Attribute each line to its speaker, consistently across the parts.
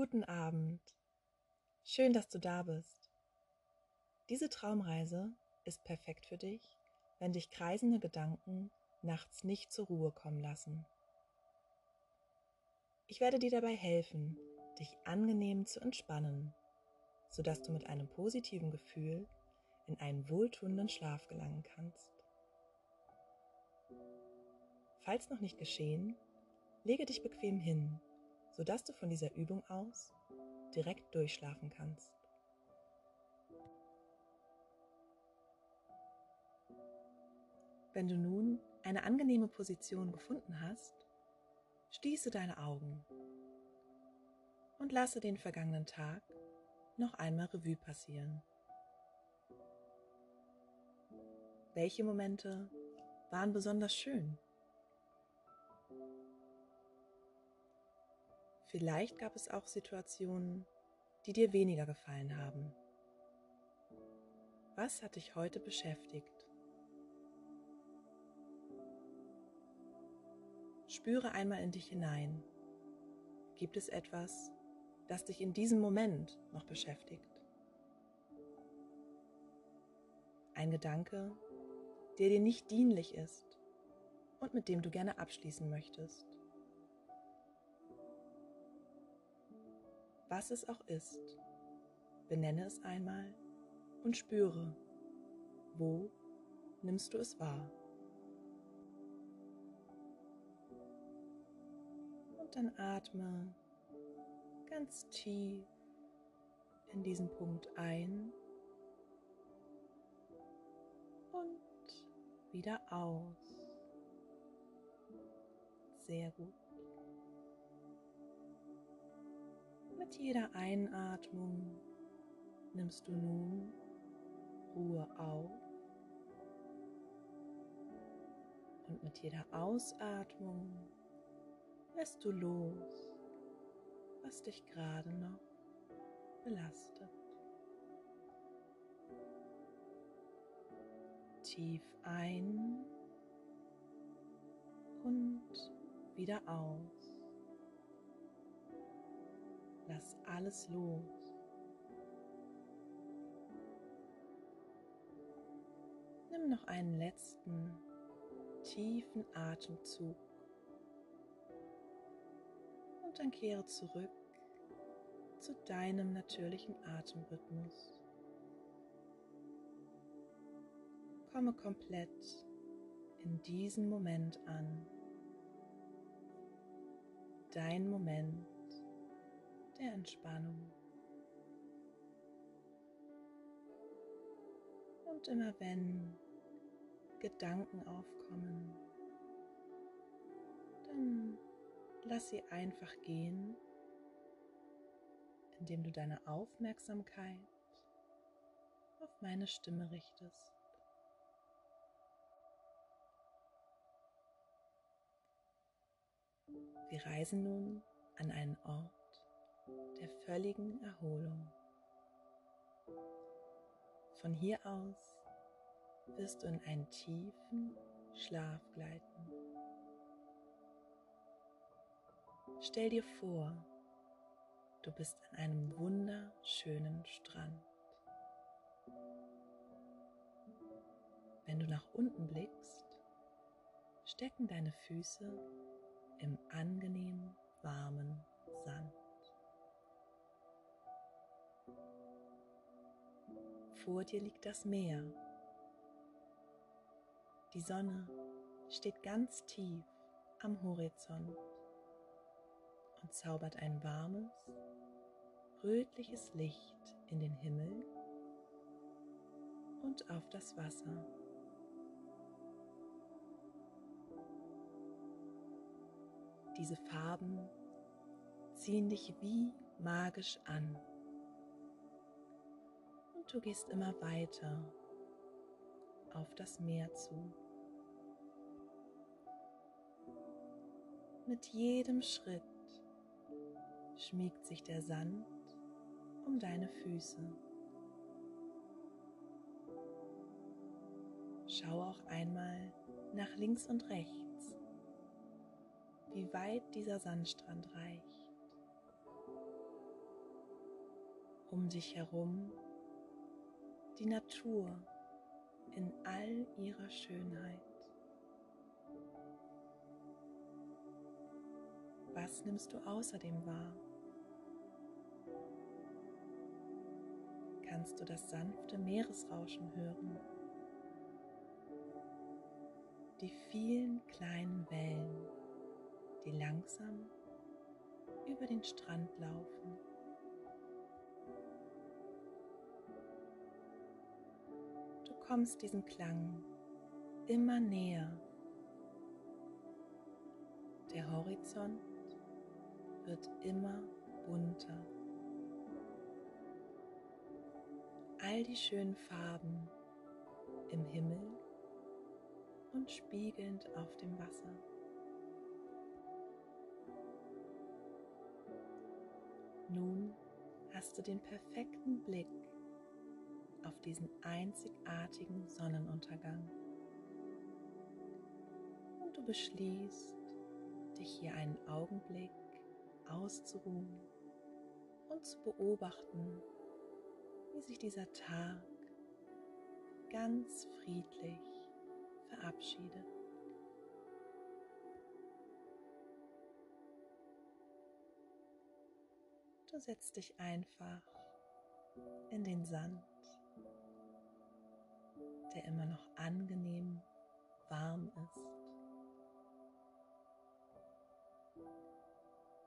Speaker 1: Guten Abend. Schön, dass du da bist. Diese Traumreise ist perfekt für dich, wenn dich kreisende Gedanken nachts nicht zur Ruhe kommen lassen. Ich werde dir dabei helfen, dich angenehm zu entspannen, sodass du mit einem positiven Gefühl in einen wohltuenden Schlaf gelangen kannst. Falls noch nicht geschehen, lege dich bequem hin, sodass du von dieser Übung aus direkt durchschlafen kannst. Wenn du nun eine angenehme Position gefunden hast, schließe deine Augen und lasse den vergangenen Tag noch einmal Revue passieren. Welche Momente waren besonders schön? Vielleicht gab es auch Situationen, die dir weniger gefallen haben. Was hat dich heute beschäftigt? Spüre einmal in dich hinein. Gibt es etwas, das dich in diesem Moment noch beschäftigt? Ein Gedanke, der dir nicht dienlich ist und mit dem du gerne abschließen möchtest. Was es auch ist, benenne es einmal und spüre, wo nimmst du es wahr. Und dann atme ganz tief in diesen Punkt ein und wieder aus. Sehr gut. Mit jeder Einatmung nimmst du nun Ruhe auf und mit jeder Ausatmung lässt du los, was dich gerade noch belastet. Tief ein und wieder aus. Lass alles los. Nimm noch einen letzten tiefen Atemzug und dann kehre zurück zu deinem natürlichen Atemrhythmus. Komme komplett in diesen Moment an. Dein Moment der Entspannung. Und immer wenn Gedanken aufkommen, dann lass sie einfach gehen, indem du deine Aufmerksamkeit auf meine Stimme richtest. Wir reisen nun an einen Ort, der völligen Erholung. Von hier aus wirst du in einen tiefen Schlaf gleiten. Stell dir vor, du bist an einem wunderschönen Strand. Wenn du nach unten blickst, stecken deine Füße im angenehm warmen Vor dir liegt das Meer. Die Sonne steht ganz tief am Horizont und zaubert ein warmes, rötliches Licht in den Himmel und auf das Wasser. Diese Farben ziehen dich wie magisch an du gehst immer weiter auf das Meer zu. Mit jedem Schritt schmiegt sich der Sand um deine Füße. Schau auch einmal nach links und rechts, wie weit dieser Sandstrand reicht. um dich herum die Natur in all ihrer Schönheit. Was nimmst du außerdem wahr? Kannst du das sanfte Meeresrauschen hören? Die vielen kleinen Wellen, die langsam über den Strand laufen. Kommst diesem Klang immer näher. Der Horizont wird immer bunter. All die schönen Farben im Himmel und spiegelnd auf dem Wasser. Nun hast du den perfekten Blick auf diesen einzigartigen Sonnenuntergang. Und du beschließt, dich hier einen Augenblick auszuruhen und zu beobachten, wie sich dieser Tag ganz friedlich verabschiedet. Du setzt dich einfach in den Sand, der immer noch angenehm warm ist.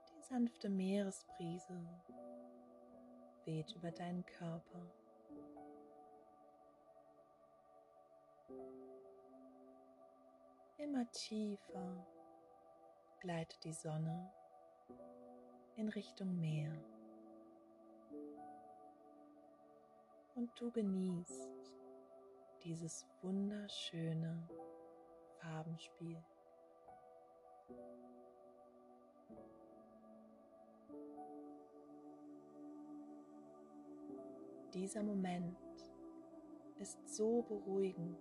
Speaker 1: Die sanfte Meeresbrise weht über deinen Körper. Immer tiefer gleitet die Sonne in Richtung Meer. Und du genießt dieses wunderschöne Farbenspiel. Dieser Moment ist so beruhigend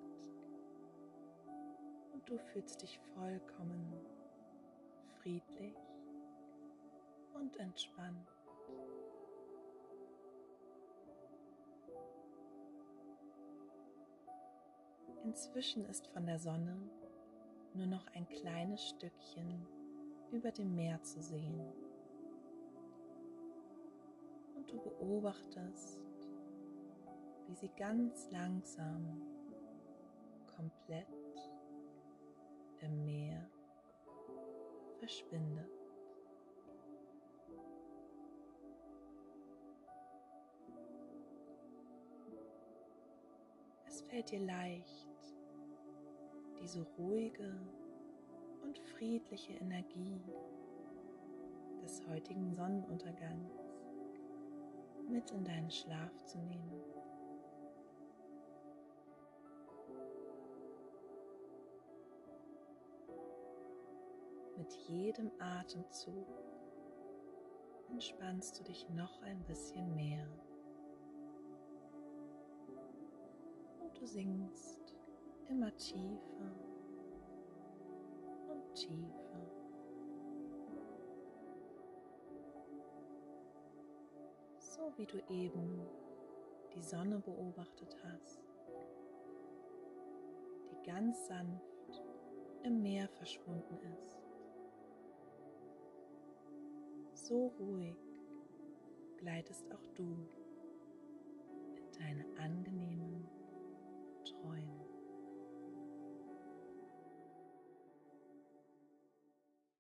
Speaker 1: und du fühlst dich vollkommen friedlich und entspannt. Inzwischen ist von der Sonne nur noch ein kleines Stückchen über dem Meer zu sehen. Und du beobachtest, wie sie ganz langsam komplett im Meer verschwindet. Es fällt dir leicht, diese ruhige und friedliche Energie des heutigen Sonnenuntergangs mit in deinen Schlaf zu nehmen. Mit jedem Atemzug entspannst du dich noch ein bisschen mehr. Und du sinkst immer tiefer und tiefer. So wie du eben die Sonne beobachtet hast, die ganz sanft im Meer verschwunden ist. so ruhig gleitest auch du